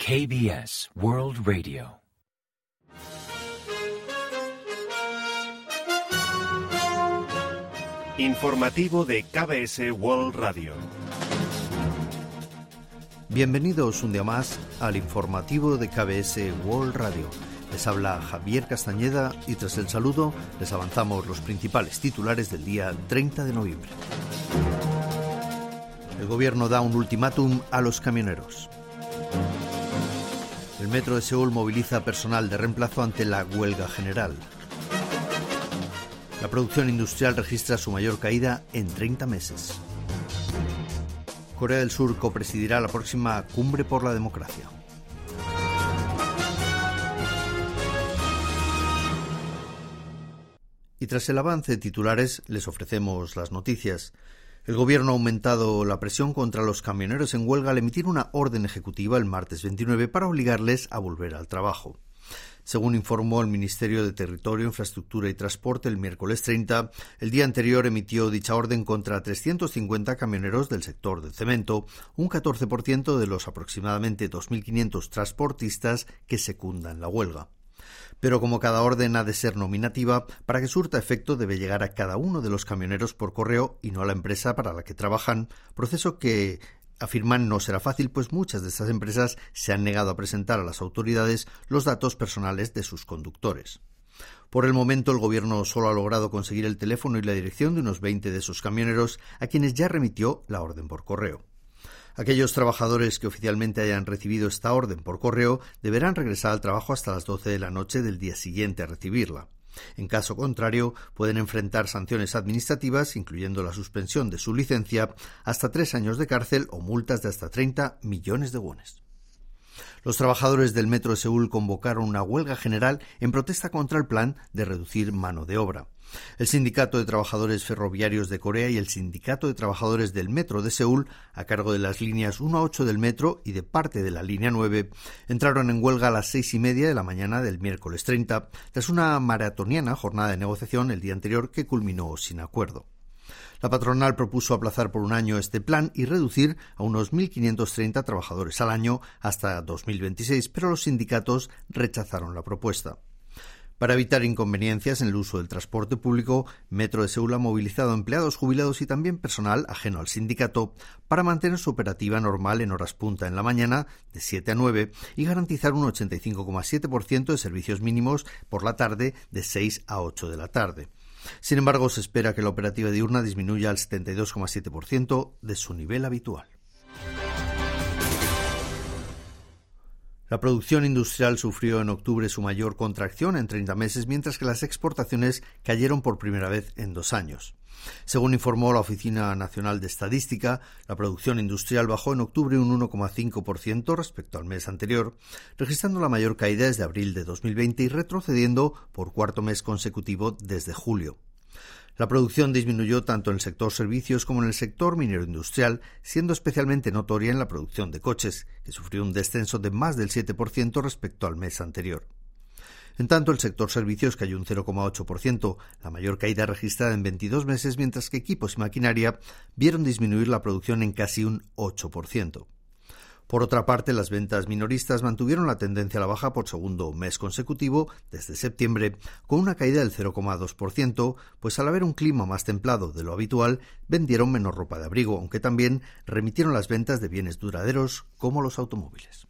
KBS World Radio. Informativo de KBS World Radio. Bienvenidos un día más al informativo de KBS World Radio. Les habla Javier Castañeda y tras el saludo les avanzamos los principales titulares del día 30 de noviembre. El gobierno da un ultimátum a los camioneros. El metro de Seúl moviliza personal de reemplazo ante la huelga general. La producción industrial registra su mayor caída en 30 meses. Corea del Sur copresidirá la próxima cumbre por la democracia. Y tras el avance de titulares, les ofrecemos las noticias. El gobierno ha aumentado la presión contra los camioneros en huelga al emitir una orden ejecutiva el martes 29 para obligarles a volver al trabajo. Según informó el Ministerio de Territorio, Infraestructura y Transporte el miércoles 30, el día anterior emitió dicha orden contra 350 camioneros del sector del cemento, un 14% de los aproximadamente 2.500 transportistas que secundan la huelga. Pero como cada orden ha de ser nominativa, para que surta efecto debe llegar a cada uno de los camioneros por correo y no a la empresa para la que trabajan, proceso que afirman no será fácil, pues muchas de estas empresas se han negado a presentar a las autoridades los datos personales de sus conductores. Por el momento, el Gobierno solo ha logrado conseguir el teléfono y la dirección de unos 20 de esos camioneros, a quienes ya remitió la orden por correo. Aquellos trabajadores que oficialmente hayan recibido esta orden por correo deberán regresar al trabajo hasta las 12 de la noche del día siguiente a recibirla. En caso contrario, pueden enfrentar sanciones administrativas, incluyendo la suspensión de su licencia, hasta tres años de cárcel o multas de hasta 30 millones de wones. Los trabajadores del Metro de Seúl convocaron una huelga general en protesta contra el plan de reducir mano de obra. El Sindicato de Trabajadores Ferroviarios de Corea y el Sindicato de Trabajadores del Metro de Seúl, a cargo de las líneas 1 a 8 del metro y de parte de la línea 9, entraron en huelga a las seis y media de la mañana del miércoles 30, tras una maratoniana jornada de negociación el día anterior que culminó sin acuerdo. La patronal propuso aplazar por un año este plan y reducir a unos 1.530 trabajadores al año hasta 2026, pero los sindicatos rechazaron la propuesta. Para evitar inconveniencias en el uso del transporte público, Metro de Seúl ha movilizado empleados jubilados y también personal ajeno al sindicato para mantener su operativa normal en horas punta en la mañana, de 7 a 9, y garantizar un 85,7% de servicios mínimos por la tarde, de 6 a 8 de la tarde. Sin embargo, se espera que la operativa diurna disminuya al 72,7% de su nivel habitual. La producción industrial sufrió en octubre su mayor contracción en 30 meses, mientras que las exportaciones cayeron por primera vez en dos años. Según informó la Oficina Nacional de Estadística, la producción industrial bajó en octubre un 1,5% respecto al mes anterior, registrando la mayor caída desde abril de 2020 y retrocediendo por cuarto mes consecutivo desde julio. La producción disminuyó tanto en el sector servicios como en el sector minero industrial, siendo especialmente notoria en la producción de coches, que sufrió un descenso de más del 7% respecto al mes anterior. En tanto, el sector servicios cayó un 0,8%, la mayor caída registrada en 22 meses, mientras que equipos y maquinaria vieron disminuir la producción en casi un 8%. Por otra parte, las ventas minoristas mantuvieron la tendencia a la baja por segundo mes consecutivo desde septiembre, con una caída del 0,2%, pues al haber un clima más templado de lo habitual, vendieron menos ropa de abrigo, aunque también remitieron las ventas de bienes duraderos como los automóviles.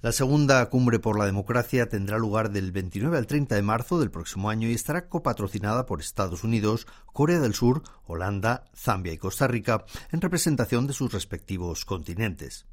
La segunda cumbre por la democracia tendrá lugar del 29 al 30 de marzo del próximo año y estará copatrocinada por Estados Unidos, Corea del Sur, Holanda, Zambia y Costa Rica en representación de sus respectivos continentes.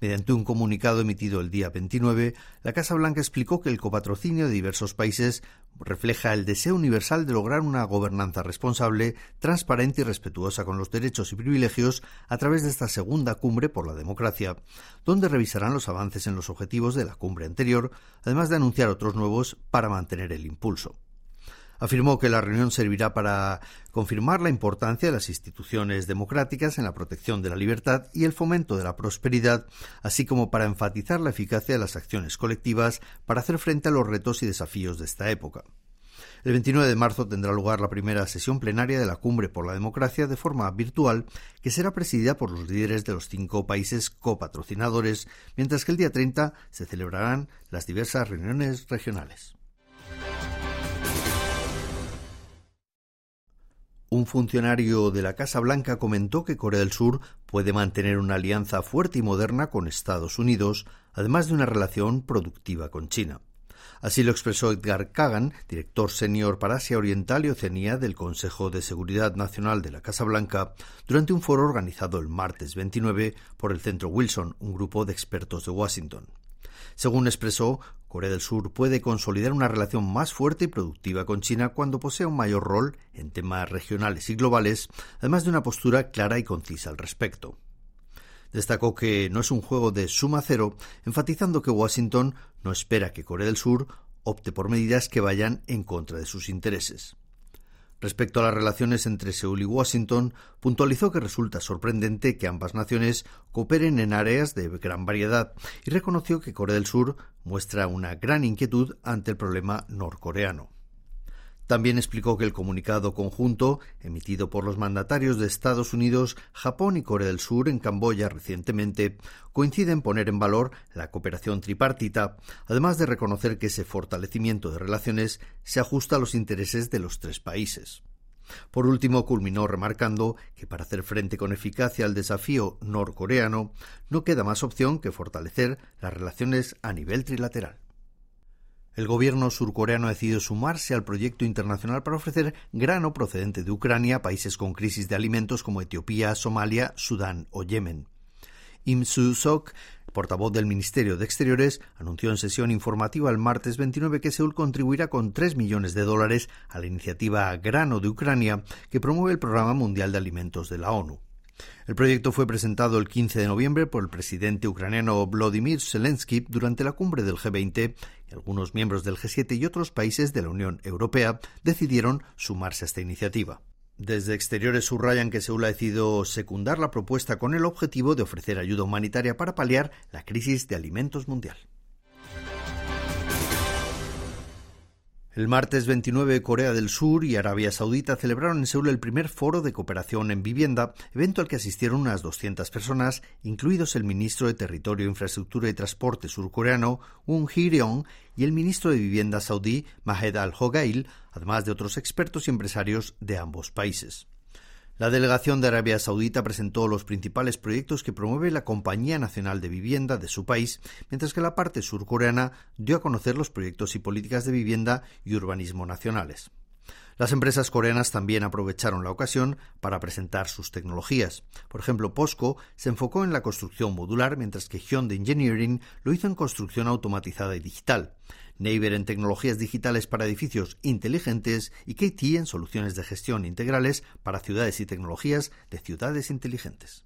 Mediante un comunicado emitido el día 29, la Casa Blanca explicó que el copatrocinio de diversos países refleja el deseo universal de lograr una gobernanza responsable, transparente y respetuosa con los derechos y privilegios a través de esta segunda cumbre por la democracia, donde revisarán los avances en los objetivos de la cumbre anterior, además de anunciar otros nuevos para mantener el impulso. Afirmó que la reunión servirá para confirmar la importancia de las instituciones democráticas en la protección de la libertad y el fomento de la prosperidad, así como para enfatizar la eficacia de las acciones colectivas para hacer frente a los retos y desafíos de esta época. El 29 de marzo tendrá lugar la primera sesión plenaria de la Cumbre por la Democracia de forma virtual, que será presidida por los líderes de los cinco países copatrocinadores, mientras que el día 30 se celebrarán las diversas reuniones regionales. Un funcionario de la Casa Blanca comentó que Corea del Sur puede mantener una alianza fuerte y moderna con Estados Unidos, además de una relación productiva con China. Así lo expresó Edgar Kagan, director senior para Asia Oriental y Oceanía del Consejo de Seguridad Nacional de la Casa Blanca, durante un foro organizado el martes 29 por el Centro Wilson, un grupo de expertos de Washington. Según expresó, Corea del Sur puede consolidar una relación más fuerte y productiva con China cuando posea un mayor rol en temas regionales y globales, además de una postura clara y concisa al respecto. Destacó que no es un juego de suma cero, enfatizando que Washington no espera que Corea del Sur opte por medidas que vayan en contra de sus intereses. Respecto a las relaciones entre Seúl y Washington, puntualizó que resulta sorprendente que ambas naciones cooperen en áreas de gran variedad y reconoció que Corea del Sur muestra una gran inquietud ante el problema norcoreano. También explicó que el comunicado conjunto, emitido por los mandatarios de Estados Unidos, Japón y Corea del Sur en Camboya recientemente, coincide en poner en valor la cooperación tripartita, además de reconocer que ese fortalecimiento de relaciones se ajusta a los intereses de los tres países. Por último, culminó remarcando que para hacer frente con eficacia al desafío norcoreano no queda más opción que fortalecer las relaciones a nivel trilateral. El gobierno surcoreano ha decidido sumarse al proyecto internacional para ofrecer grano procedente de Ucrania a países con crisis de alimentos como Etiopía, Somalia, Sudán o Yemen. Im Su-sok, portavoz del Ministerio de Exteriores, anunció en sesión informativa el martes 29 que Seúl contribuirá con 3 millones de dólares a la iniciativa Grano de Ucrania, que promueve el Programa Mundial de Alimentos de la ONU. El proyecto fue presentado el 15 de noviembre por el presidente ucraniano Vladimir Zelensky durante la cumbre del G20 y algunos miembros del G7 y otros países de la Unión Europea decidieron sumarse a esta iniciativa. Desde exteriores subrayan que Seúl ha decidido secundar la propuesta con el objetivo de ofrecer ayuda humanitaria para paliar la crisis de alimentos mundial. El martes 29, Corea del Sur y Arabia Saudita celebraron en Seúl el primer foro de cooperación en vivienda, evento al que asistieron unas 200 personas, incluidos el ministro de Territorio, Infraestructura y Transporte surcoreano, Un Hee-ryong, y el ministro de Vivienda saudí, Mahed Al-Hogail, además de otros expertos y empresarios de ambos países. La delegación de Arabia Saudita presentó los principales proyectos que promueve la Compañía Nacional de Vivienda de su país, mientras que la parte surcoreana dio a conocer los proyectos y políticas de vivienda y urbanismo nacionales. Las empresas coreanas también aprovecharon la ocasión para presentar sus tecnologías. Por ejemplo, POSCO se enfocó en la construcción modular, mientras que Hyundai Engineering lo hizo en construcción automatizada y digital. Neighbor en tecnologías digitales para edificios inteligentes y KT en soluciones de gestión integrales para ciudades y tecnologías de ciudades inteligentes.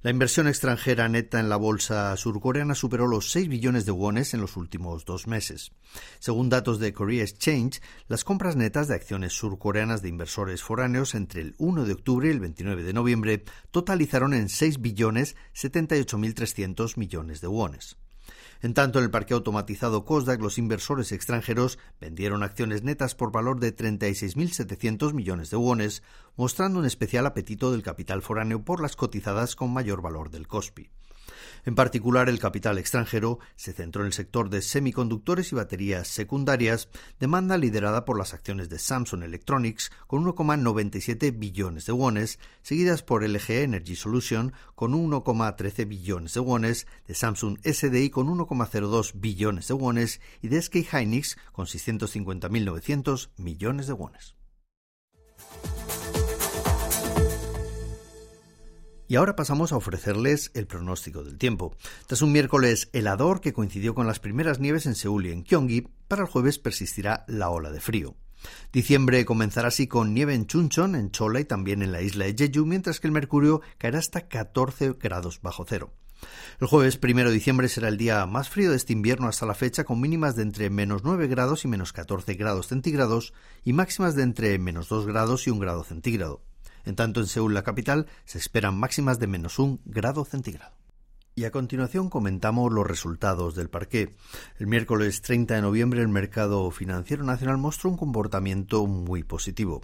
La inversión extranjera neta en la bolsa surcoreana superó los 6 billones de wones en los últimos dos meses. Según datos de Korea Exchange, las compras netas de acciones surcoreanas de inversores foráneos entre el 1 de octubre y el 29 de noviembre totalizaron en 6 billones 78.300 millones de wones. En tanto, en el parque automatizado Kosdaq, los inversores extranjeros vendieron acciones netas por valor de 36.700 millones de wones, mostrando un especial apetito del capital foráneo por las cotizadas con mayor valor del COSPI. En particular, el capital extranjero se centró en el sector de semiconductores y baterías secundarias, demanda liderada por las acciones de Samsung Electronics con 1,97 billones de wones, seguidas por LG Energy Solution con 1,13 billones de wones, de Samsung SDI con 1,02 billones de wones y de SK Hynix con 650.900 millones de wones. Y ahora pasamos a ofrecerles el pronóstico del tiempo. Tras un miércoles helador que coincidió con las primeras nieves en Seúl y en Gyeonggi, para el jueves persistirá la ola de frío. Diciembre comenzará así con nieve en Chuncheon, en Chola y también en la isla de Jeju, mientras que el mercurio caerá hasta 14 grados bajo cero. El jueves primero de diciembre será el día más frío de este invierno hasta la fecha, con mínimas de entre menos 9 grados y menos 14 grados centígrados y máximas de entre menos 2 grados y 1 grado centígrado. En tanto, en Seúl, la capital, se esperan máximas de menos un grado centígrado. Y a continuación comentamos los resultados del parqué. El miércoles 30 de noviembre el mercado financiero nacional mostró un comportamiento muy positivo.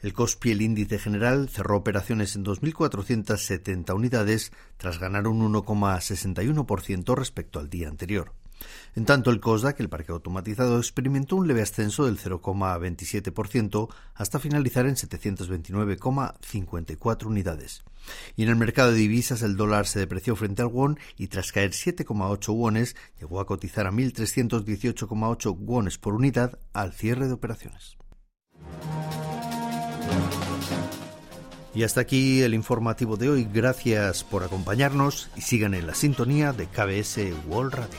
El COSPI, el índice general, cerró operaciones en 2.470 unidades tras ganar un 1,61% respecto al día anterior. En tanto, el COSDAC, el parque automatizado, experimentó un leve ascenso del 0,27% hasta finalizar en 729,54 unidades. Y en el mercado de divisas el dólar se depreció frente al won y tras caer 7,8 wones llegó a cotizar a 1.318,8 wones por unidad al cierre de operaciones. Y hasta aquí el informativo de hoy. Gracias por acompañarnos y sigan en la sintonía de KBS World Radio.